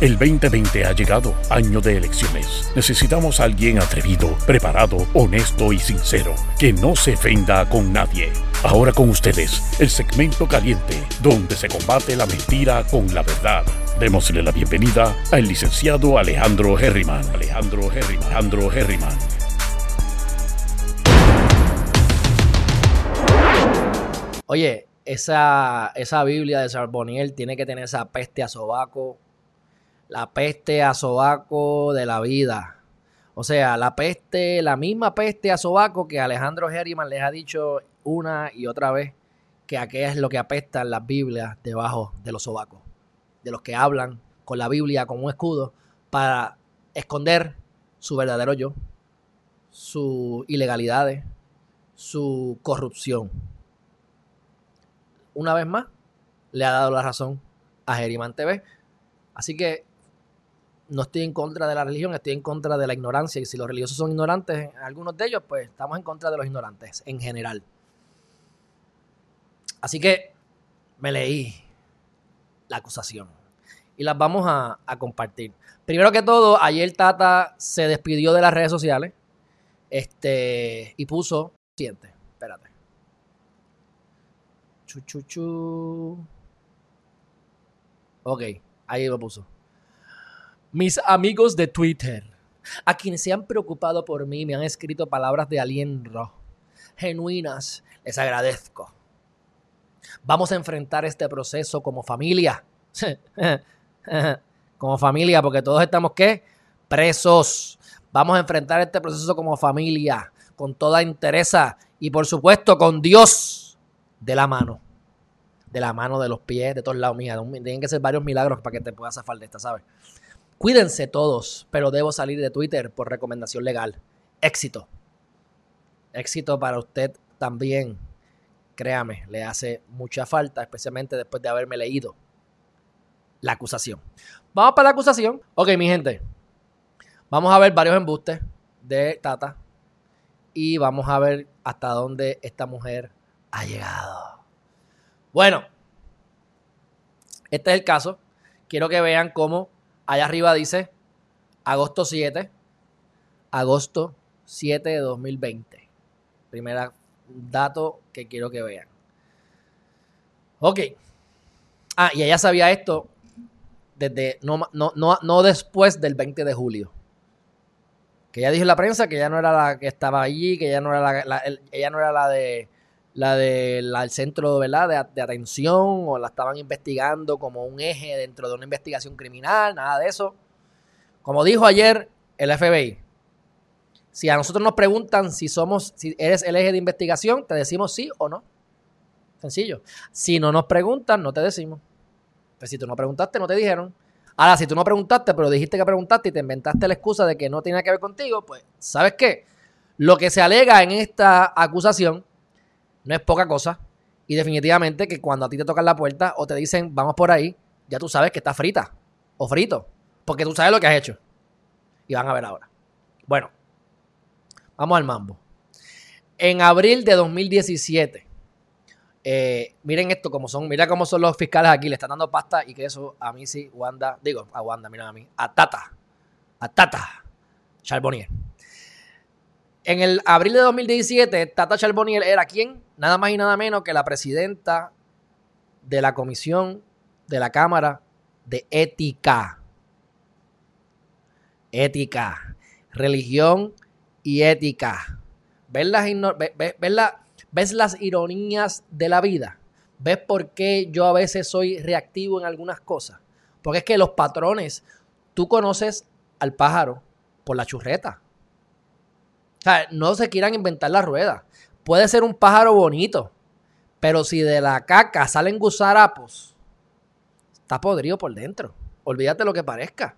El 2020 ha llegado, año de elecciones. Necesitamos a alguien atrevido, preparado, honesto y sincero, que no se ofenda con nadie. Ahora con ustedes, el segmento caliente, donde se combate la mentira con la verdad. Démosle la bienvenida al licenciado Alejandro Herriman. Alejandro Herriman. Alejandro Herriman. Oye, esa, esa Biblia de Charboniel tiene que tener esa peste a sobaco, la peste a sobaco de la vida. O sea, la peste, la misma peste a sobaco que Alejandro Herriman les ha dicho una y otra vez que aquella es lo que apestan las Biblias debajo de los sobacos. De los que hablan con la Biblia como un escudo para esconder su verdadero yo, sus ilegalidades, su corrupción una vez más, le ha dado la razón a Geriman TV. Así que no estoy en contra de la religión, estoy en contra de la ignorancia. Y si los religiosos son ignorantes, algunos de ellos, pues estamos en contra de los ignorantes en general. Así que me leí la acusación y las vamos a, compartir. Primero que todo, ayer Tata se despidió de las redes sociales este, y puso siguiente. Espérate. Chu, chu, chu. Ok, ahí lo puso. Mis amigos de Twitter, a quienes se han preocupado por mí, me han escrito palabras de aliento genuinas, les agradezco. Vamos a enfrentar este proceso como familia. como familia, porque todos estamos, ¿qué? Presos. Vamos a enfrentar este proceso como familia, con toda interesa y por supuesto con Dios de la mano. De la mano, de los pies, de todos lados. Mira, tienen que ser varios milagros para que te puedas zafar de esta, ¿sabes? Cuídense todos, pero debo salir de Twitter por recomendación legal. Éxito. Éxito para usted también. Créame, le hace mucha falta, especialmente después de haberme leído la acusación. Vamos para la acusación. Ok, mi gente. Vamos a ver varios embustes de Tata. Y vamos a ver hasta dónde esta mujer ha llegado. Bueno, este es el caso. Quiero que vean cómo allá arriba dice agosto 7, agosto 7 de 2020. Primera dato que quiero que vean. Ok. Ah, y ella sabía esto desde no, no, no, después del 20 de julio. Que ella dijo en la prensa que ella no era la que estaba allí, que ella no era la, ella no era la de la del centro ¿verdad? De, atención o la estaban investigando como un eje dentro de una investigación criminal, nada de eso. Como dijo ayer el FBI, si a nosotros nos preguntan si somos, si eres el eje de investigación, te decimos sí o no. Sencillo. Si no nos preguntan, no te decimos. Pues si tú no preguntaste, no te dijeron. Ahora, si tú no preguntaste, pero dijiste que preguntaste y te inventaste la excusa de que no tiene que ver contigo, pues, ¿sabes qué? Lo que se alega en esta acusación no es poca cosa. Y definitivamente que cuando a ti te tocan la puerta o te dicen vamos por ahí, ya tú sabes que está frita o frito. Porque tú sabes lo que has hecho. Y van a ver ahora. Bueno, vamos al mambo. En abril de 2017, eh, miren esto como son, mira cómo son los fiscales aquí, le están dando pasta y que eso a mí sí, Wanda, digo, a Wanda, mira a mí, a Tata, a Tata, Charbonnier. En el abril de 2017, Tata Charbonnier era quién? Nada más y nada menos que la presidenta de la Comisión de la Cámara de Ética. Ética. Religión y ética. ¿Ves las, ¿Ves las ironías de la vida? ¿Ves por qué yo a veces soy reactivo en algunas cosas? Porque es que los patrones, tú conoces al pájaro por la churreta. O sea, no se quieran inventar la rueda. Puede ser un pájaro bonito, pero si de la caca salen gusarapos, está podrido por dentro. Olvídate lo que parezca.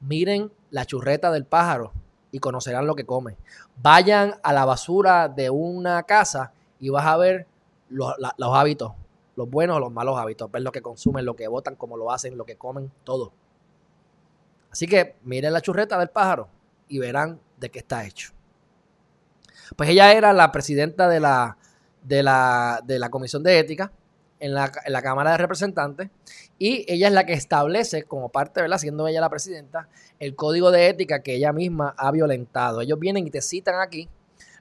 Miren la churreta del pájaro y conocerán lo que come. Vayan a la basura de una casa y vas a ver los, los hábitos, los buenos o los malos hábitos, ver lo que consumen, lo que votan, cómo lo hacen, lo que comen, todo. Así que miren la churreta del pájaro y verán de qué está hecho. Pues ella era la presidenta de la, de la, de la Comisión de Ética en la, en la Cámara de Representantes y ella es la que establece, como parte, ¿verdad? Siendo ella la presidenta, el código de ética que ella misma ha violentado. Ellos vienen y te citan aquí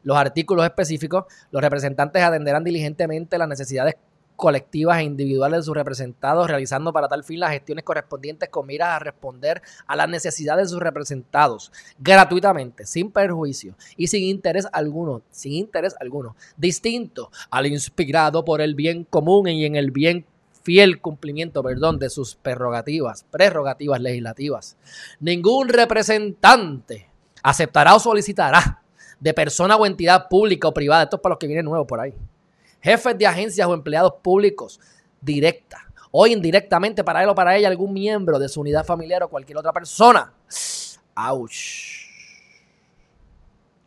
los artículos específicos. Los representantes atenderán diligentemente las necesidades colectivas e individuales de sus representados, realizando para tal fin las gestiones correspondientes con miras a responder a las necesidades de sus representados gratuitamente, sin perjuicio y sin interés alguno, sin interés alguno, distinto al inspirado por el bien común y en el bien fiel cumplimiento, perdón, de sus prerrogativas, prerrogativas legislativas. Ningún representante aceptará o solicitará de persona o entidad pública o privada, esto es para los que vienen nuevos por ahí, jefes de agencias o empleados públicos, directa o indirectamente para él o para ella algún miembro de su unidad familiar o cualquier otra persona. ¡Auch!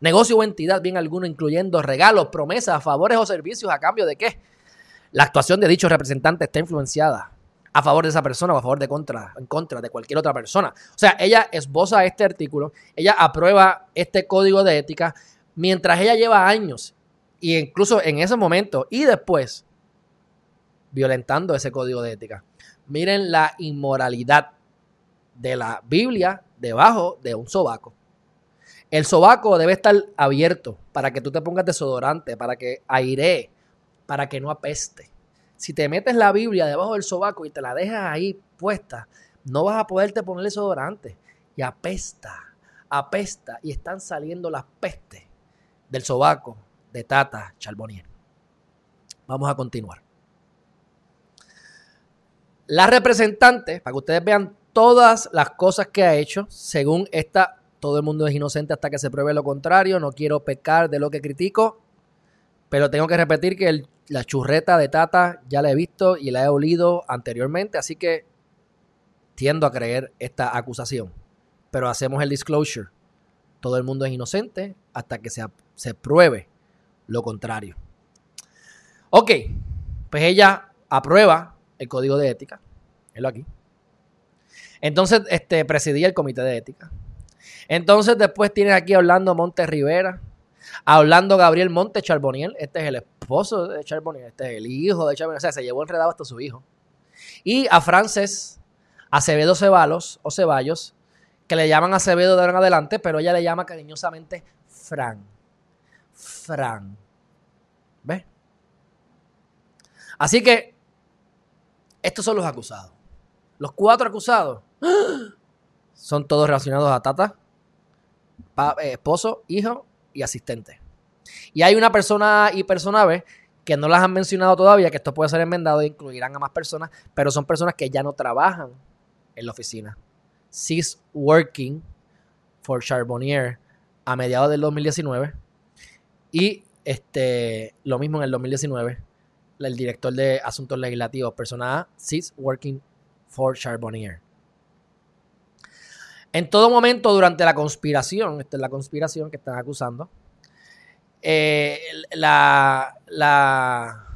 Negocio o entidad, bien alguno, incluyendo regalos, promesas, favores o servicios a cambio de qué? La actuación de dicho representante está influenciada a favor de esa persona o a favor de contra, en contra de cualquier otra persona. O sea, ella esboza este artículo, ella aprueba este código de ética mientras ella lleva años y incluso en ese momento y después violentando ese código de ética. Miren la inmoralidad de la Biblia debajo de un sobaco. El sobaco debe estar abierto para que tú te pongas desodorante, para que aire, para que no apeste. Si te metes la Biblia debajo del sobaco y te la dejas ahí puesta, no vas a poderte poner desodorante. Y apesta, apesta. Y están saliendo las pestes del sobaco de Tata Charbonnier. Vamos a continuar. La representante, para que ustedes vean todas las cosas que ha hecho, según esta, todo el mundo es inocente hasta que se pruebe lo contrario, no quiero pecar de lo que critico, pero tengo que repetir que la churreta de Tata ya la he visto y la he olido anteriormente, así que tiendo a creer esta acusación. Pero hacemos el disclosure. Todo el mundo es inocente hasta que se, se pruebe lo contrario. Ok, pues ella aprueba el código de ética. lo aquí. Entonces, este, presidía el comité de ética. Entonces, después tienes aquí hablando Monte Rivera, hablando Gabriel Monte Charboniel. Este es el esposo de Charboniel, este es el hijo de Charboniel. O sea, se llevó enredado hasta su hijo. Y a Frances Acevedo Ceballos o Ceballos, que le llaman Acevedo de ahora en adelante, pero ella le llama cariñosamente Fran. Fran. ¿Ves? Así que estos son los acusados. Los cuatro acusados son todos relacionados a Tata, eh, esposo, hijo y asistente. Y hay una persona y persona B que no las han mencionado todavía, que esto puede ser enmendado e incluirán a más personas, pero son personas que ya no trabajan en la oficina. She's working for Charbonnier a mediados del 2019 y este, lo mismo en el 2019, el director de Asuntos Legislativos, persona A, sits working for Charbonnier. En todo momento durante la conspiración, esta es la conspiración que están acusando, eh, la, la,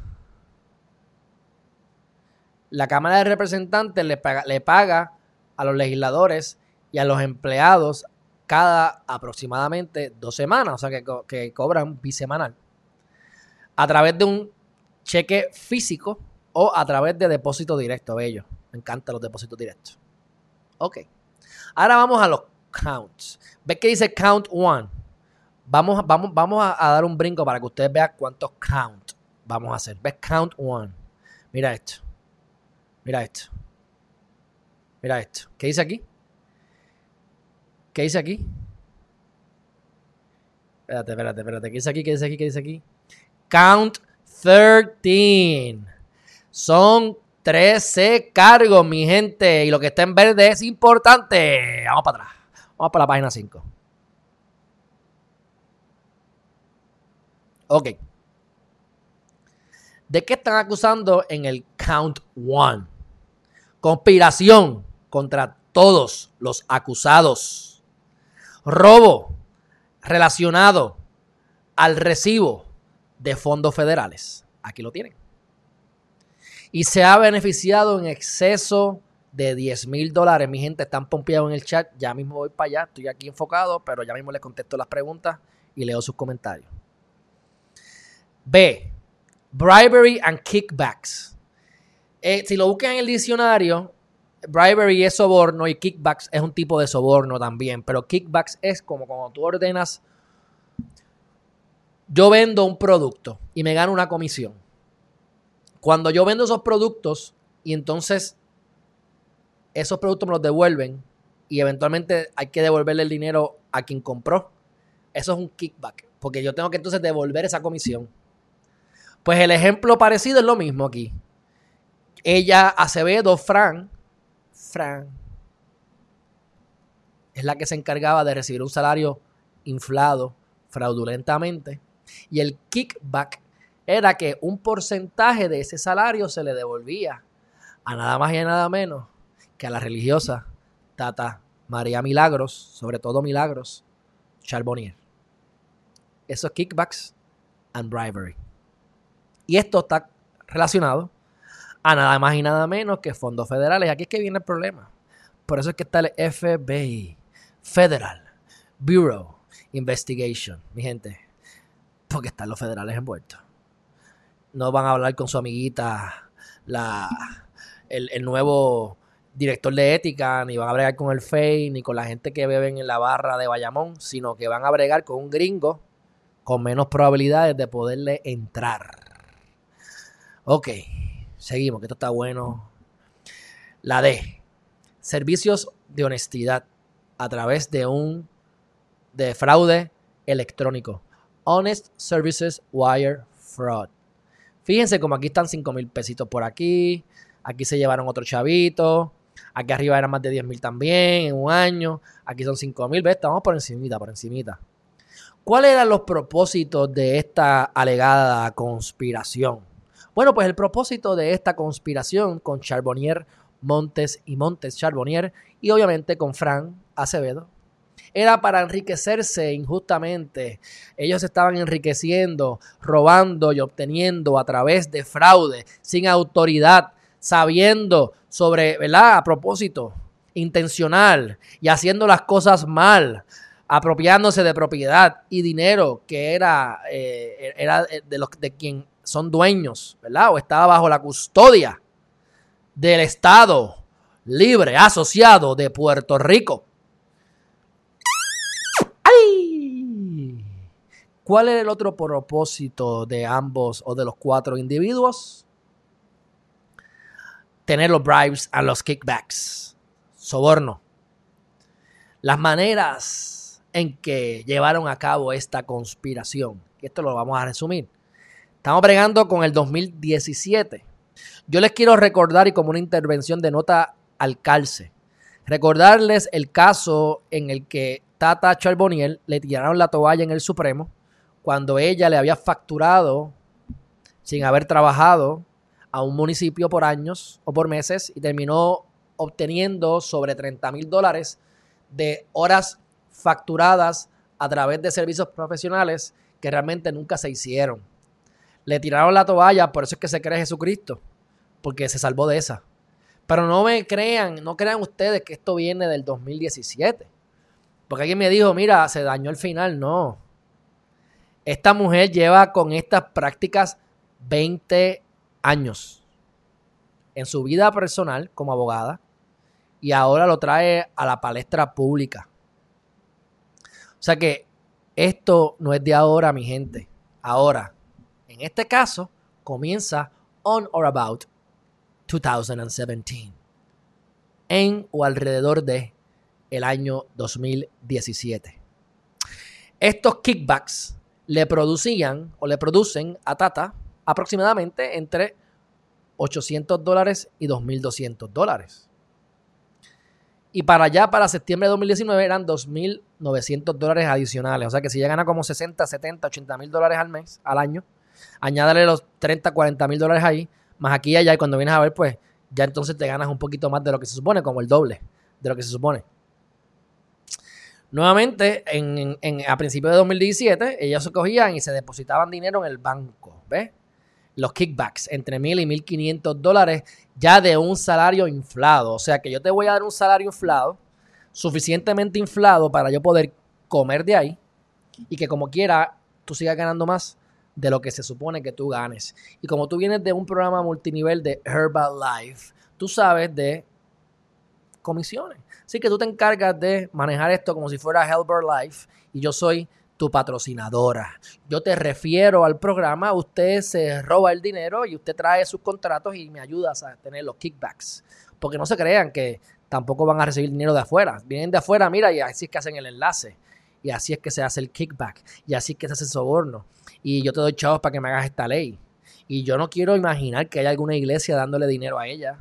la Cámara de Representantes le paga, le paga a los legisladores y a los empleados cada aproximadamente dos semanas, o sea que, que cobran bisemanal, a través de un cheque físico o a través de depósito directo. Bello, me encantan los depósitos directos. Ok, ahora vamos a los counts. ¿Ves que dice count one? Vamos, vamos, vamos a, dar un brinco para que ustedes vean cuántos count vamos a hacer. ¿Ves? Count one. Mira esto. Mira esto. Mira esto. ¿Qué dice aquí? ¿Qué dice aquí? Espérate, espérate, espérate. ¿Qué dice aquí? ¿Qué dice aquí? ¿Qué dice aquí? Count 13. Son 13 cargos, mi gente. Y lo que está en verde es importante. Vamos para atrás. Vamos para la página 5. Ok. ¿De qué están acusando en el Count 1? Conspiración contra todos los acusados robo relacionado al recibo de fondos federales. Aquí lo tienen. Y se ha beneficiado en exceso de 10 mil dólares. Mi gente están pompeados en el chat. Ya mismo voy para allá. Estoy aquí enfocado, pero ya mismo les contesto las preguntas y leo sus comentarios. B. Bribery and kickbacks. Eh, si lo buscan en el diccionario, bribery es soborno y kickbacks es un tipo de soborno también. Pero kickbacks es como cuando tú ordenas. Yo vendo un producto y me gano una comisión. Cuando yo vendo esos productos y entonces esos productos me los devuelven y eventualmente hay que devolverle el dinero a quien compró, eso es un kickback. Porque yo tengo que entonces devolver esa comisión. Pues el ejemplo parecido es lo mismo aquí. Ella, Acevedo, Fran, Es la que se encargaba de recibir un salario inflado fraudulentamente. Y el kickback era que un porcentaje de ese salario se le devolvía a nada más y a nada menos que a la religiosa Tata María Milagros, sobre todo Milagros, Charbonnier. Esos kickbacks and bribery. Y esto está relacionado a nada más y nada menos que fondos federales. Aquí es que viene el problema. Por eso es que está el FBI, Federal Bureau Investigation, mi gente. Porque están los federales envueltos. No van a hablar con su amiguita, la, el, el nuevo director de ética, ni van a bregar con el FEI, ni con la gente que beben en la barra de Bayamón, sino que van a bregar con un gringo con menos probabilidades de poderle entrar. Ok, seguimos, que esto está bueno. La D, servicios de honestidad a través de un de fraude electrónico. Honest Services Wire Fraud. Fíjense como aquí están 5 mil pesitos por aquí. Aquí se llevaron otro chavito. Aquí arriba eran más de 10 mil también en un año. Aquí son 5 mil. Estamos por encimita, por encimita. ¿Cuáles eran los propósitos de esta alegada conspiración? Bueno, pues el propósito de esta conspiración con Charbonnier, Montes y Montes Charbonnier y obviamente con Fran Acevedo era para enriquecerse injustamente. Ellos estaban enriqueciendo, robando y obteniendo a través de fraude, sin autoridad, sabiendo sobre, ¿verdad? A propósito, intencional y haciendo las cosas mal, apropiándose de propiedad y dinero que era, eh, era de, los, de quien son dueños, ¿verdad? O estaba bajo la custodia del Estado libre asociado de Puerto Rico. ¡Ay! ¿Cuál era el otro propósito de ambos o de los cuatro individuos? Tener los bribes a los kickbacks. Soborno. Las maneras en que llevaron a cabo esta conspiración. Esto lo vamos a resumir. Estamos bregando con el 2017. Yo les quiero recordar y como una intervención de nota al calce, recordarles el caso en el que Tata Charbonnier le tiraron la toalla en el Supremo cuando ella le había facturado sin haber trabajado a un municipio por años o por meses y terminó obteniendo sobre 30 mil dólares de horas facturadas a través de servicios profesionales que realmente nunca se hicieron. Le tiraron la toalla, por eso es que se cree Jesucristo, porque se salvó de esa. Pero no me crean, no crean ustedes que esto viene del 2017. Porque alguien me dijo, mira, se dañó el final. No. Esta mujer lleva con estas prácticas 20 años en su vida personal como abogada y ahora lo trae a la palestra pública. O sea que esto no es de ahora, mi gente. Ahora, en este caso, comienza on or about 2017. En o alrededor de el año 2017. Estos kickbacks le producían o le producen a Tata aproximadamente entre 800 dólares y 2.200 dólares. Y para allá, para septiembre de 2019, eran 2.900 dólares adicionales. O sea que si ya gana como 60, 70, 80 mil dólares al mes, al año, añádale los 30, 40 mil dólares ahí, más aquí y allá, y cuando vienes a ver, pues ya entonces te ganas un poquito más de lo que se supone, como el doble de lo que se supone. Nuevamente, en, a principios de 2017, ellos se cogían y se depositaban dinero en el banco, ¿ves? Los kickbacks, entre mil y 1.500 dólares, ya de un salario inflado. O sea que yo te voy a dar un salario inflado, suficientemente inflado para yo poder comer de ahí y que como quiera tú sigas ganando más de lo que se supone que tú ganes. Y como tú vienes de un programa multinivel de Herbalife, tú sabes de comisiones. Así que tú te encargas de manejar esto como si fuera Herbalife y yo soy tu patrocinadora. Yo te refiero al programa, usted se roba el dinero y usted trae sus contratos y me ayudas a tener los kickbacks. Porque no se crean que tampoco van a recibir dinero de afuera. Vienen de afuera, mira, y así es que hacen el enlace. Y así es que se hace el kickback. Y así es que se hace el soborno. Y yo te doy chavos para que me hagas esta ley. Y yo no quiero imaginar que haya alguna iglesia dándole dinero a ella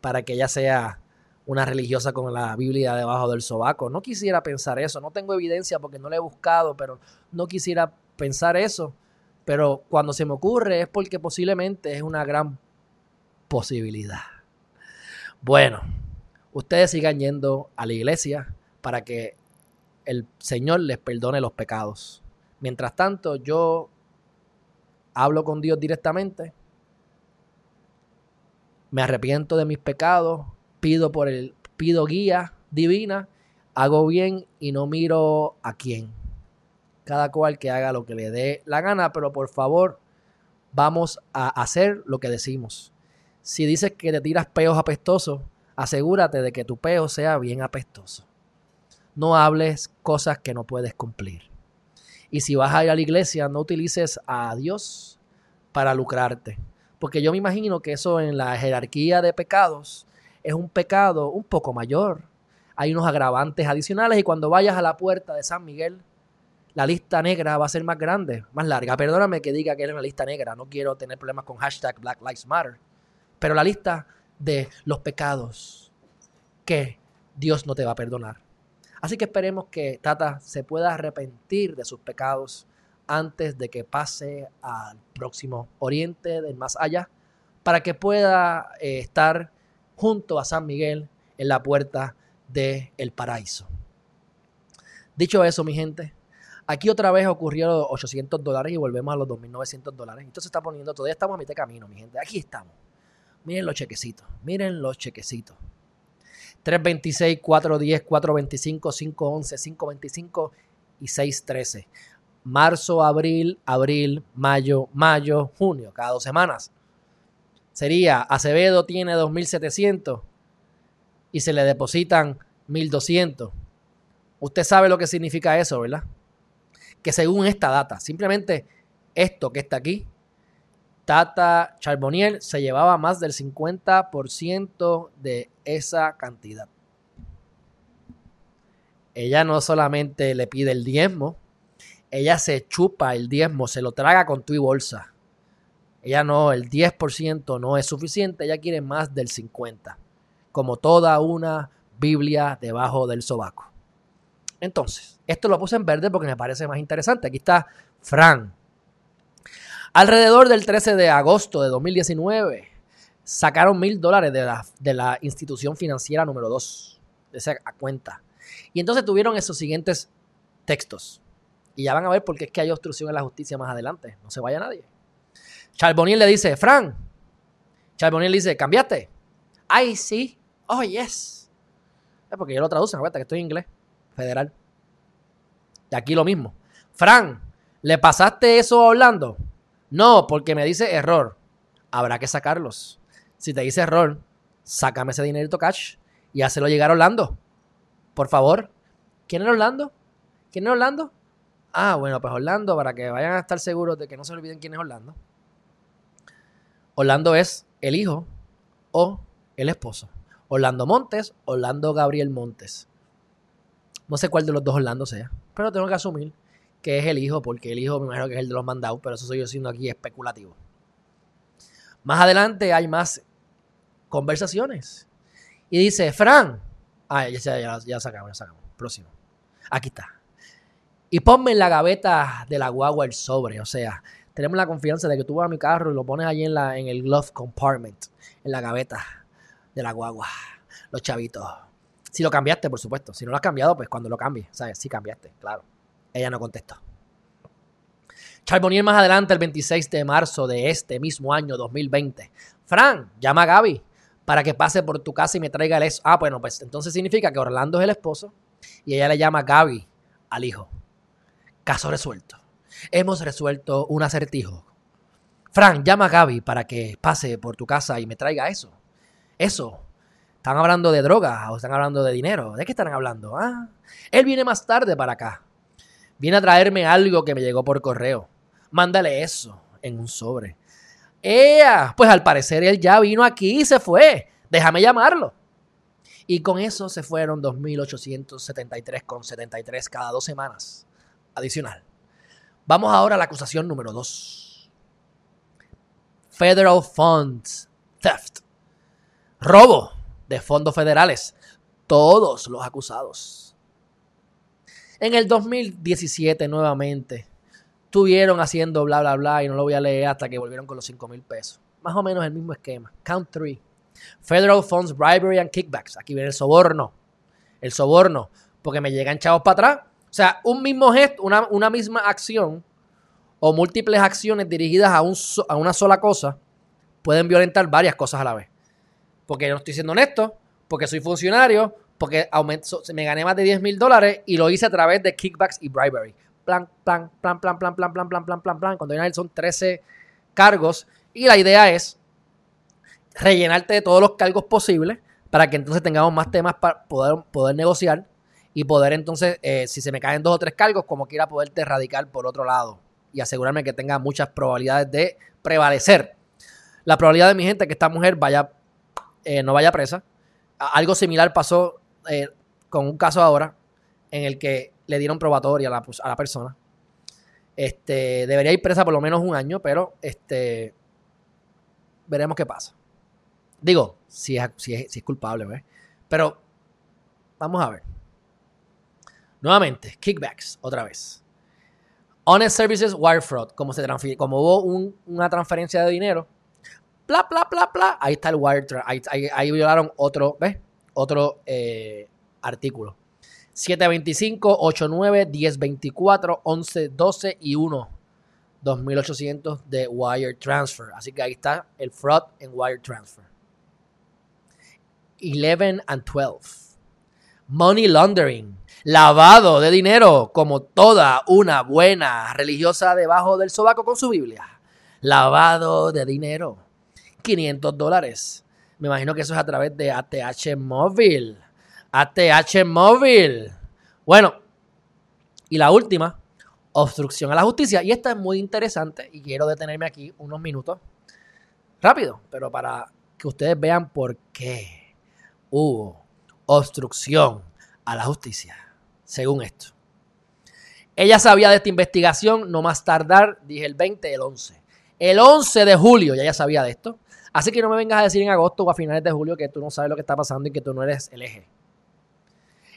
para que ella sea una religiosa con la Biblia debajo del sobaco. No quisiera pensar eso, no tengo evidencia porque no la he buscado, pero no quisiera pensar eso. Pero cuando se me ocurre es porque posiblemente es una gran posibilidad. Bueno, ustedes sigan yendo a la iglesia para que el Señor les perdone los pecados. Mientras tanto, yo hablo con Dios directamente, me arrepiento de mis pecados, pido por el pido guía divina, hago bien y no miro a quién. Cada cual que haga lo que le dé la gana, pero por favor, vamos a hacer lo que decimos. Si dices que te tiras peos apestosos, asegúrate de que tu peo sea bien apestoso. No hables cosas que no puedes cumplir. Y si vas a ir a la iglesia, no utilices a Dios para lucrarte. Porque yo me imagino que eso en la jerarquía de pecados es un pecado un poco mayor. Hay unos agravantes adicionales y cuando vayas a la puerta de San Miguel, la lista negra va a ser más grande, más larga. Perdóname que diga que es una lista negra, no quiero tener problemas con hashtag Black Lives Matter. Pero la lista de los pecados que Dios no te va a perdonar. Así que esperemos que Tata se pueda arrepentir de sus pecados antes de que pase al próximo oriente del más allá, para que pueda eh, estar junto a San Miguel en la puerta del el paraíso. Dicho eso, mi gente, aquí otra vez ocurrió los 800 dólares y volvemos a los 2.900 dólares. Entonces está poniendo, todavía estamos a mitad de camino, mi gente. Aquí estamos. Miren los chequecitos, miren los chequecitos. 326, 410, 425, 511, 525 y 613. Marzo, abril, abril, mayo, mayo, junio, cada dos semanas sería Acevedo tiene 2.700 y se le depositan 1.200. Usted sabe lo que significa eso, ¿verdad? Que según esta data, simplemente esto que está aquí, Tata Charbonnier se llevaba más del 50% de esa cantidad. Ella no solamente le pide el diezmo, ella se chupa el diezmo, se lo traga con tu y bolsa. Ella no, el 10% no es suficiente, ella quiere más del 50%, como toda una Biblia debajo del sobaco. Entonces, esto lo puse en verde porque me parece más interesante. Aquí está Fran. Alrededor del 13 de agosto de 2019, sacaron mil dólares de la, de la institución financiera número 2, de esa cuenta. Y entonces tuvieron esos siguientes textos. Y ya van a ver por qué es que hay obstrucción en la justicia más adelante. No se vaya nadie. Charbonnier le dice, Fran. Charbonnier le dice, ¿cambiaste? Ay, sí. Oh, yes. Es porque yo lo traduzco, acuérdate que estoy en inglés. Federal. Y aquí lo mismo. Fran, ¿le pasaste eso a Orlando? No, porque me dice error. Habrá que sacarlos. Si te dice error, sácame ese dinerito cash y hácelo llegar a Orlando. Por favor. ¿Quién es Orlando? ¿Quién es Orlando? Ah, bueno, pues Orlando, para que vayan a estar seguros de que no se olviden quién es Orlando. Orlando es el hijo o el esposo. Orlando Montes, Orlando Gabriel Montes. No sé cuál de los dos Orlando sea, pero tengo que asumir que es el hijo, porque el hijo me imagino que es el de los mandados, pero eso soy yo siendo aquí especulativo. Más adelante hay más conversaciones. Y dice, Fran, ah, ya, ya, sacamos, ya sacamos. Próximo. Aquí está. Y ponme en la gaveta de la guagua el sobre, o sea, tenemos la confianza de que tú vas a mi carro y lo pones ahí en, la, en el glove compartment, en la gaveta de la guagua, los chavitos. Si lo cambiaste, por supuesto. Si no lo has cambiado, pues cuando lo cambies, ¿sabes? Sí cambiaste, claro. Ella no contestó. Charbonnier más adelante, el 26 de marzo de este mismo año 2020. Fran, llama a Gaby para que pase por tu casa y me traiga el eso. Ah, bueno, pues entonces significa que Orlando es el esposo y ella le llama Gaby al hijo. Caso resuelto. hemos resuelto un acertijo. Frank, llama a Gaby para que pase por tu casa y me traiga eso. Eso. ¿Están hablando de drogas o están hablando de dinero? ¿De qué están hablando? Ah, él viene más tarde para acá. Viene a traerme algo que me llegó por correo. Mándale eso en un sobre. ¡Ea! Pues al parecer él ya vino aquí y se fue. Déjame llamarlo. Y con eso se fueron 2.873,73 cada dos semanas. Adicional. Vamos ahora a la acusación número 2. Federal Funds Theft. Robo de fondos federales. Todos los acusados. En el 2017 nuevamente estuvieron haciendo bla bla bla y no lo voy a leer hasta que volvieron con los 5 mil pesos. Más o menos el mismo esquema. Count 3. Federal Funds Bribery and Kickbacks. Aquí viene el soborno. El soborno. Porque me llegan chavos para atrás. O sea, un mismo gesto, una, una misma acción o múltiples acciones dirigidas a, un, a una sola cosa pueden violentar varias cosas a la vez. Porque yo no estoy siendo honesto, porque soy funcionario, porque aumento, me gané más de 10 mil dólares y lo hice a través de kickbacks y bribery. Plan, plan, plan, plan, plan, plan, plan, plan, plan, plan, plan. Cuando viene son 13 cargos y la idea es rellenarte de todos los cargos posibles para que entonces tengamos más temas para poder, poder negociar y poder entonces, eh, si se me caen dos o tres cargos, como quiera poderte erradicar por otro lado y asegurarme que tenga muchas probabilidades de prevalecer. La probabilidad de mi gente que esta mujer vaya, eh, no vaya presa. Algo similar pasó eh, con un caso ahora en el que le dieron probatoria a la, a la persona. Este, debería ir presa por lo menos un año, pero este, veremos qué pasa. Digo, si es, si es, culpable, ¿ves? Pero vamos a ver. Nuevamente, kickbacks, otra vez. Honest Services Wire Fraud, como, se como hubo una transferencia de dinero, bla, bla, bla, bla, ahí está el wire, ahí, ahí, violaron otro, ¿ves? Otro eh, artículo. 725, 89, 1024, 11, 12 y 1. 2800 de wire transfer. Así que ahí está el fraud en wire transfer. 11 and 12. Money laundering. Lavado de dinero, como toda una buena religiosa debajo del sobaco con su Biblia. Lavado de dinero. 500 dólares. Me imagino que eso es a través de ATH Móvil. ATH Móvil. Bueno, y la última, obstrucción a la justicia. Y esta es muy interesante y quiero detenerme aquí unos minutos. Rápido, pero para que ustedes vean por qué hubo obstrucción a la justicia, según esto. Ella sabía de esta investigación no más tardar, dije el 20, el 11. El 11 de julio ya ella sabía de esto. Así que no me vengas a decir en agosto o a finales de julio que tú no sabes lo que está pasando y que tú no eres el eje.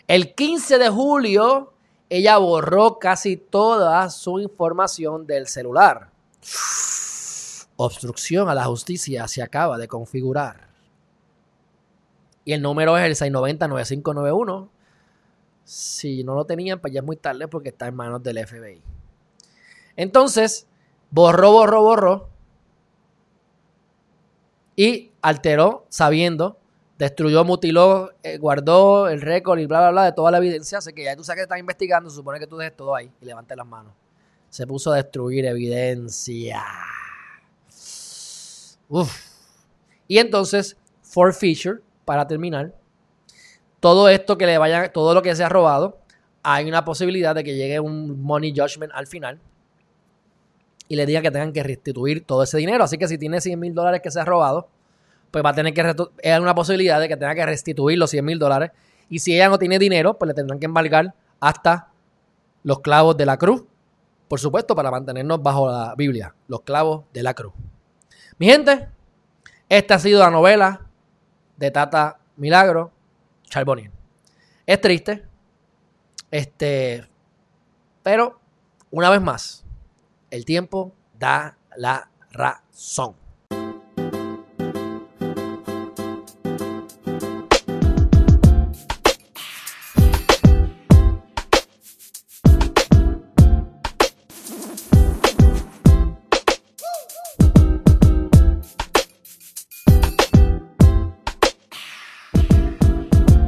El 15 de julio ella borró casi toda su información del celular. Obstrucción a la justicia se acaba de configurar. Y el número es el 690-9591. Si no lo tenían, pues ya es muy tarde porque está en manos del FBI. Entonces, borró, borró, borró. Y alteró sabiendo, destruyó, mutiló, eh, guardó el récord y bla, bla, bla de toda la evidencia. Así que ya tú sabes que estás investigando, supone que tú dejes todo ahí y levantes las manos. Se puso a destruir evidencia. Uf. Y entonces, for feature, para terminar, todo esto que le vaya, todo lo que se ha robado, hay una posibilidad de que llegue un money judgment al final y le diga que tengan que restituir todo ese dinero. Así que si tiene 100 mil dólares que se ha robado, pues va a tener que, es una posibilidad de que tenga que restituir los 100 mil dólares. Y si ella no tiene dinero, pues le tendrán que embargar hasta los clavos de la cruz. Por supuesto, para mantenernos bajo la Biblia, los clavos de la cruz. Mi gente, esta ha sido la novela de Tata Milagro Charbonnier. Es triste, este, pero una vez más, el tiempo da la razón.